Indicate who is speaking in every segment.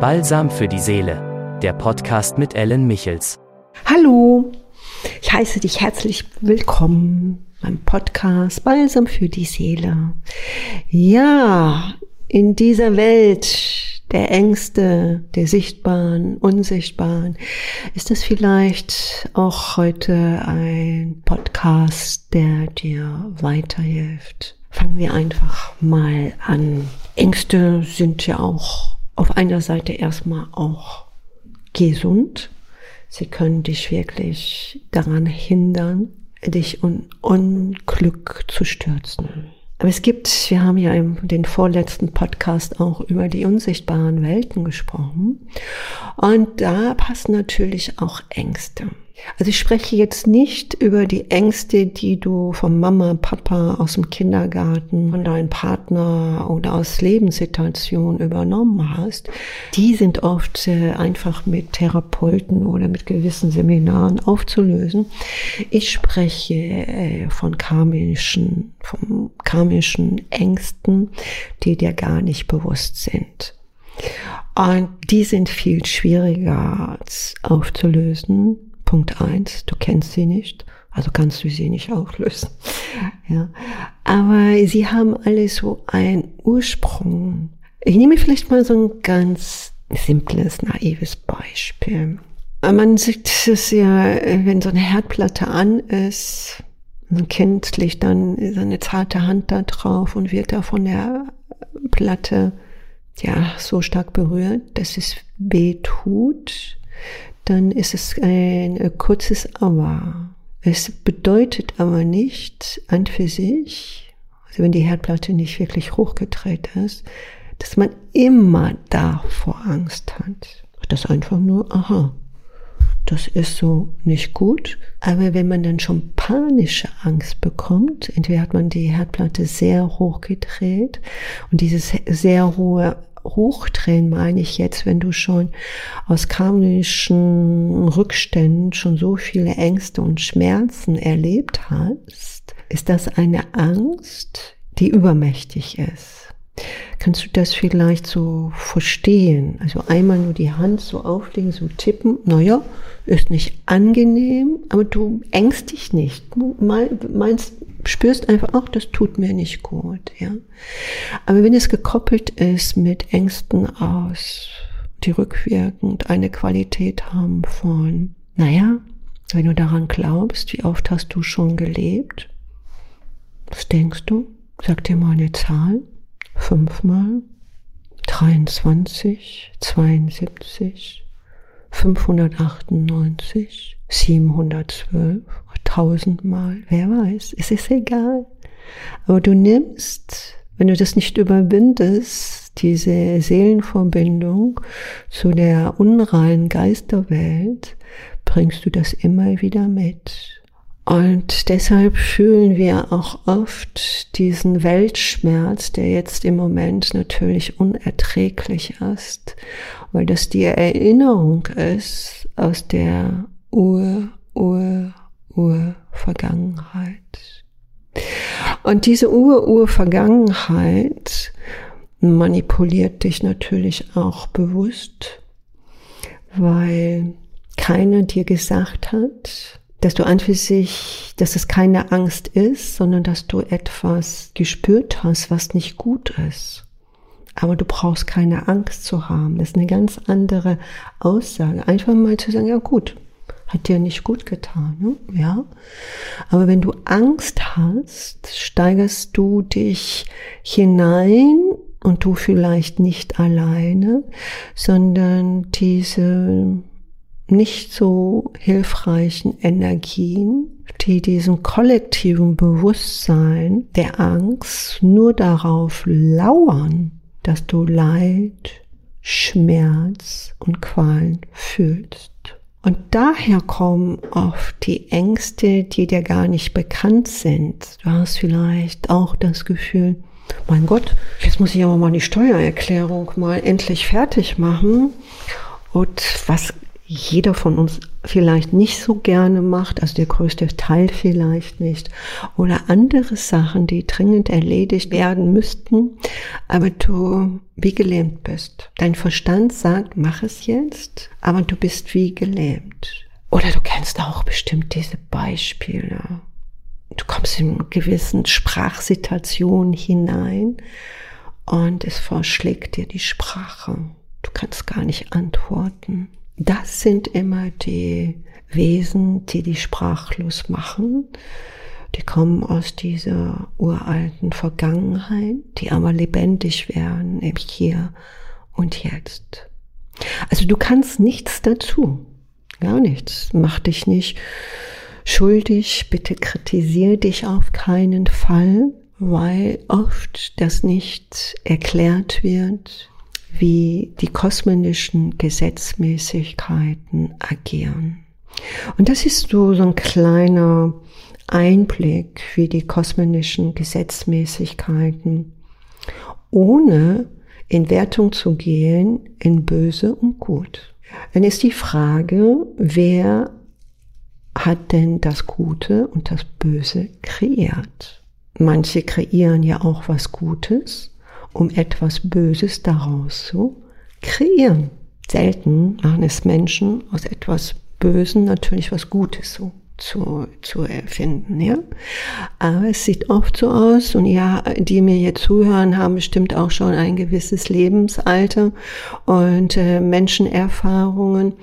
Speaker 1: Balsam für die Seele, der Podcast mit Ellen Michels.
Speaker 2: Hallo, ich heiße dich herzlich willkommen beim Podcast Balsam für die Seele. Ja, in dieser Welt der Ängste, der sichtbaren, unsichtbaren, ist das vielleicht auch heute ein Podcast, der dir weiterhilft. Fangen wir einfach mal an. Ängste sind ja auch auf einer Seite erstmal auch gesund. Sie können dich wirklich daran hindern, dich in Unglück zu stürzen. Aber es gibt, wir haben ja in den vorletzten Podcast auch über die unsichtbaren Welten gesprochen. Und da passen natürlich auch Ängste. Also ich spreche jetzt nicht über die Ängste, die du von Mama, Papa aus dem Kindergarten, von deinem Partner oder aus Lebenssituationen übernommen hast. Die sind oft einfach mit Therapeuten oder mit gewissen Seminaren aufzulösen. Ich spreche äh, von karmischen, von karmischen Ängsten, die dir gar nicht bewusst sind. Und die sind viel schwieriger aufzulösen Punkt eins, du kennst sie nicht, also kannst du sie nicht auflösen. Ja. Aber sie haben alle so einen Ursprung. Ich nehme vielleicht mal so ein ganz simples, naives Beispiel. Man sieht es ja, wenn so eine Herdplatte an ist, ein Kind legt dann seine zarte Hand da drauf und wird da von der Platte ja so stark berührt, dass es weh tut dann ist es ein äh, kurzes Aber. Es bedeutet aber nicht an für sich, also wenn die Herdplatte nicht wirklich hochgedreht ist, dass man immer davor Angst hat. Das einfach nur, aha, das ist so nicht gut. Aber wenn man dann schon panische Angst bekommt, entweder hat man die Herdplatte sehr hoch gedreht und dieses sehr hohe Hochdrehen meine ich jetzt, wenn du schon aus karmischen Rückständen schon so viele Ängste und Schmerzen erlebt hast, ist das eine Angst, die übermächtig ist. Kannst du das vielleicht so verstehen? Also einmal nur die Hand so auflegen, so tippen, naja, ist nicht angenehm, aber du engst dich nicht. Du meinst, spürst einfach, ach, das tut mir nicht gut, ja. Aber wenn es gekoppelt ist mit Ängsten aus, die rückwirkend eine Qualität haben von, naja, wenn du daran glaubst, wie oft hast du schon gelebt? Was denkst du? Sag dir mal eine Zahl. Fünfmal. 23, 72, 598, 712, tausendmal, wer weiß, es ist egal. Aber du nimmst, wenn du das nicht überwindest, diese Seelenverbindung zu der unreinen Geisterwelt, bringst du das immer wieder mit. Und deshalb fühlen wir auch oft diesen Weltschmerz, der jetzt im Moment natürlich unerträglich ist, weil das die Erinnerung ist aus der Ur, Ur, Ur-Vergangenheit. Und diese Ur-Ur-Vergangenheit manipuliert dich natürlich auch bewusst, weil keiner dir gesagt hat, dass du an für sich, dass es keine Angst ist, sondern dass du etwas gespürt hast, was nicht gut ist. Aber du brauchst keine Angst zu haben. Das ist eine ganz andere Aussage. Einfach mal zu sagen, ja gut, hat dir nicht gut getan, ne? ja. Aber wenn du Angst hast, steigerst du dich hinein und du vielleicht nicht alleine, sondern diese nicht so hilfreichen Energien, die diesem kollektiven Bewusstsein der Angst nur darauf lauern, dass du Leid, Schmerz und Qualen fühlst. Und daher kommen oft die Ängste, die dir gar nicht bekannt sind. Du hast vielleicht auch das Gefühl, mein Gott, jetzt muss ich aber mal die Steuererklärung mal endlich fertig machen. Und was jeder von uns vielleicht nicht so gerne macht, also der größte Teil vielleicht nicht, oder andere Sachen, die dringend erledigt werden müssten, aber du wie gelähmt bist. Dein Verstand sagt, mach es jetzt, aber du bist wie gelähmt. Oder du kennst auch bestimmt diese Beispiele. Du kommst in gewissen Sprachsituationen hinein und es verschlägt dir die Sprache. Du kannst gar nicht antworten. Das sind immer die Wesen, die die sprachlos machen. Die kommen aus dieser uralten Vergangenheit, die aber lebendig werden im Hier und Jetzt. Also du kannst nichts dazu. Gar nichts. Mach dich nicht schuldig. Bitte kritisiere dich auf keinen Fall, weil oft das nicht erklärt wird, wie die kosmischen Gesetzmäßigkeiten agieren. Und das ist so, so ein kleiner Einblick, wie die kosmischen Gesetzmäßigkeiten, ohne in Wertung zu gehen in böse und gut. Dann ist die Frage, wer hat denn das Gute und das Böse kreiert? Manche kreieren ja auch was Gutes um etwas Böses daraus zu kreieren. Selten machen es Menschen aus etwas Bösen natürlich was Gutes so zu, zu erfinden, ja. Aber es sieht oft so aus und ja, die mir hier zuhören, haben bestimmt auch schon ein gewisses Lebensalter und äh, Menschenerfahrungen.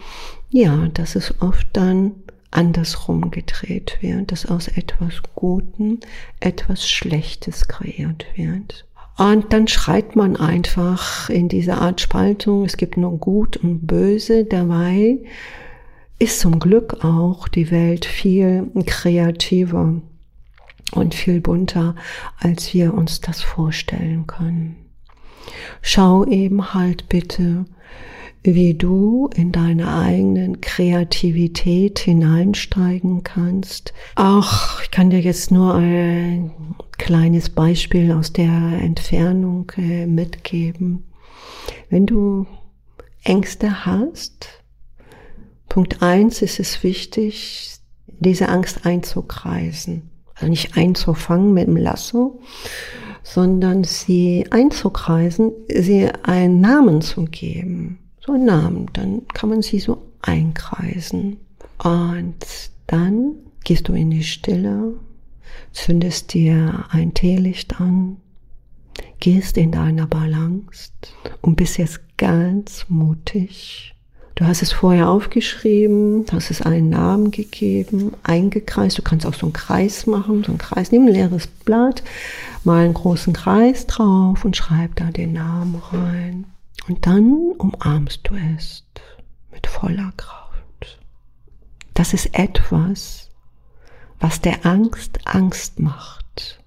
Speaker 2: Ja, dass es oft dann andersrum gedreht wird, dass aus etwas Guten etwas Schlechtes kreiert wird. Und dann schreit man einfach in dieser Art Spaltung, es gibt nur Gut und Böse. Dabei ist zum Glück auch die Welt viel kreativer und viel bunter, als wir uns das vorstellen können. Schau eben halt bitte, wie du in deine eigenen Kreativität hineinsteigen kannst. Auch ich kann dir jetzt nur ein kleines Beispiel aus der Entfernung äh, mitgeben. Wenn du Ängste hast, Punkt eins ist es wichtig, diese Angst einzukreisen. Also nicht einzufangen mit dem Lasso, sondern sie einzukreisen, sie einen Namen zu geben so einen Namen. Dann kann man sie so einkreisen. Und dann gehst du in die Stille, zündest dir ein Teelicht an, gehst in deiner Balance und bist jetzt ganz mutig. Du hast es vorher aufgeschrieben, hast es einen Namen gegeben, eingekreist. Du kannst auch so einen Kreis machen, so einen Kreis. Nimm ein leeres Blatt, mal einen großen Kreis drauf und schreib da den Namen rein. Und dann umarmst du es mit voller Kraft. Das ist etwas, was der Angst Angst macht,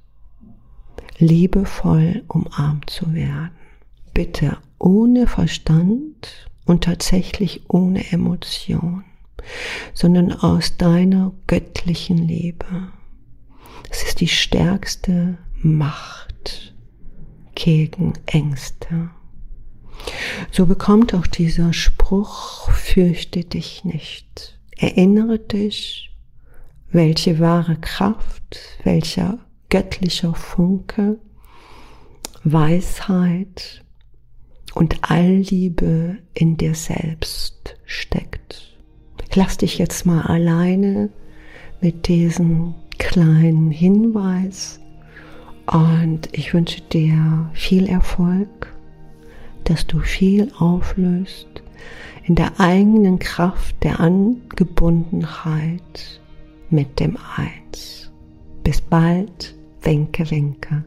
Speaker 2: liebevoll umarmt zu werden. Bitte ohne Verstand und tatsächlich ohne Emotion, sondern aus deiner göttlichen Liebe. Es ist die stärkste Macht gegen Ängste. So bekommt auch dieser Spruch, fürchte dich nicht. Erinnere dich, welche wahre Kraft, welcher göttlicher Funke, Weisheit und Allliebe in dir selbst steckt. Lass dich jetzt mal alleine mit diesem kleinen Hinweis und ich wünsche dir viel Erfolg dass du viel auflöst in der eigenen Kraft der Angebundenheit mit dem Eins. Bis bald, Wenke, Wenke.